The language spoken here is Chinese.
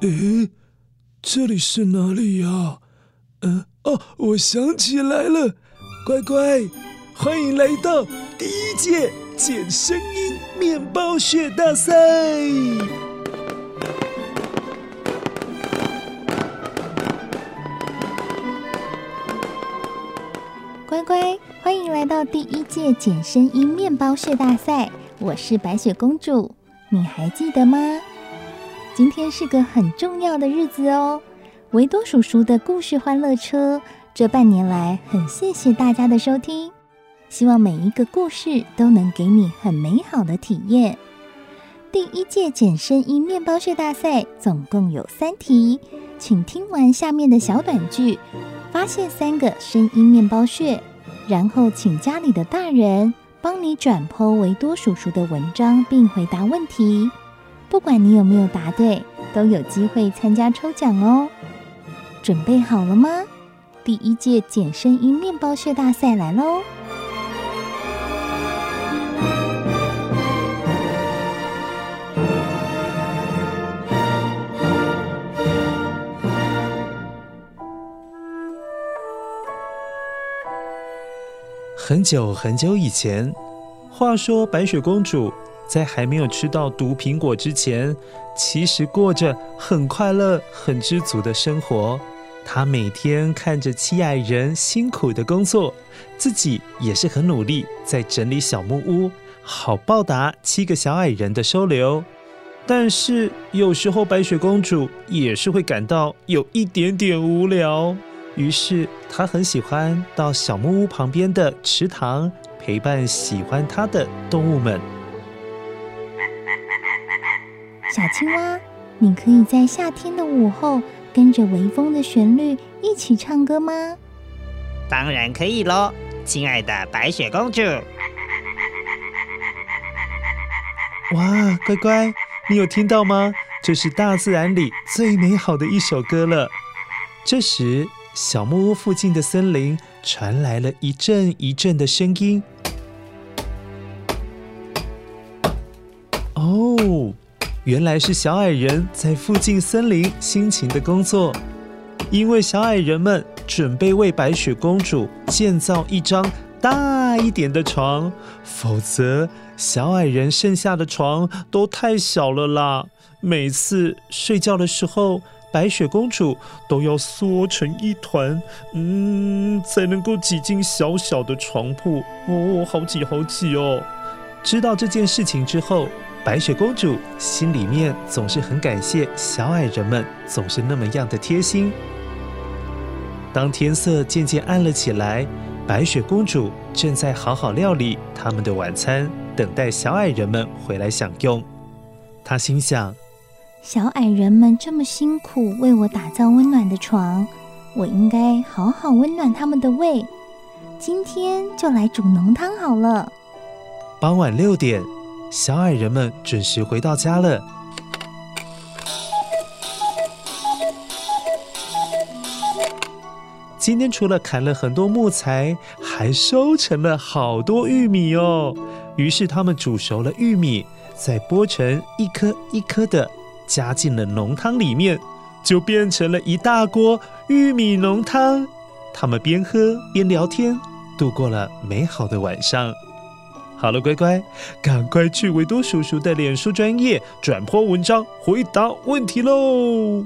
诶，这里是哪里呀？嗯，哦，我想起来了，乖乖，欢迎来到第一届捡声音面包屑大赛。乖乖，欢迎来到第一届捡声音面包屑大赛。我是白雪公主，你还记得吗？今天是个很重要的日子哦，维多叔叔的故事欢乐车。这半年来，很谢谢大家的收听，希望每一个故事都能给你很美好的体验。第一届简声音面包屑大赛总共有三题，请听完下面的小短剧，发现三个声音面包屑，然后请家里的大人帮你转剖维多叔叔的文章，并回答问题。不管你有没有答对，都有机会参加抽奖哦。准备好了吗？第一届捡声音面包屑大赛来喽！很久很久以前，话说白雪公主。在还没有吃到毒苹果之前，其实过着很快乐、很知足的生活。她每天看着七矮人辛苦的工作，自己也是很努力在整理小木屋，好报答七个小矮人的收留。但是有时候白雪公主也是会感到有一点点无聊，于是她很喜欢到小木屋旁边的池塘陪伴喜欢她的动物们。小青蛙，你可以在夏天的午后跟着微风的旋律一起唱歌吗？当然可以喽，亲爱的白雪公主。哇，乖乖，你有听到吗？这是大自然里最美好的一首歌了。这时，小木屋附近的森林传来了一阵一阵的声音。原来是小矮人在附近森林辛勤的工作，因为小矮人们准备为白雪公主建造一张大一点的床，否则小矮人剩下的床都太小了啦。每次睡觉的时候，白雪公主都要缩成一团，嗯，才能够挤进小小的床铺。哦，好挤好挤哦！知道这件事情之后，白雪公主心里面总是很感谢小矮人们，总是那么样的贴心。当天色渐渐暗了起来，白雪公主正在好好料理他们的晚餐，等待小矮人们回来享用。她心想：小矮人们这么辛苦为我打造温暖的床，我应该好好温暖他们的胃。今天就来煮浓汤好了。傍晚六点。小矮人们准时回到家了。今天除了砍了很多木材，还收成了好多玉米哦。于是他们煮熟了玉米，再剥成一颗一颗的，加进了浓汤里面，就变成了一大锅玉米浓汤。他们边喝边聊天，度过了美好的晚上。好了，乖乖，赶快去维多叔叔的脸书专业转播文章，回答问题喽！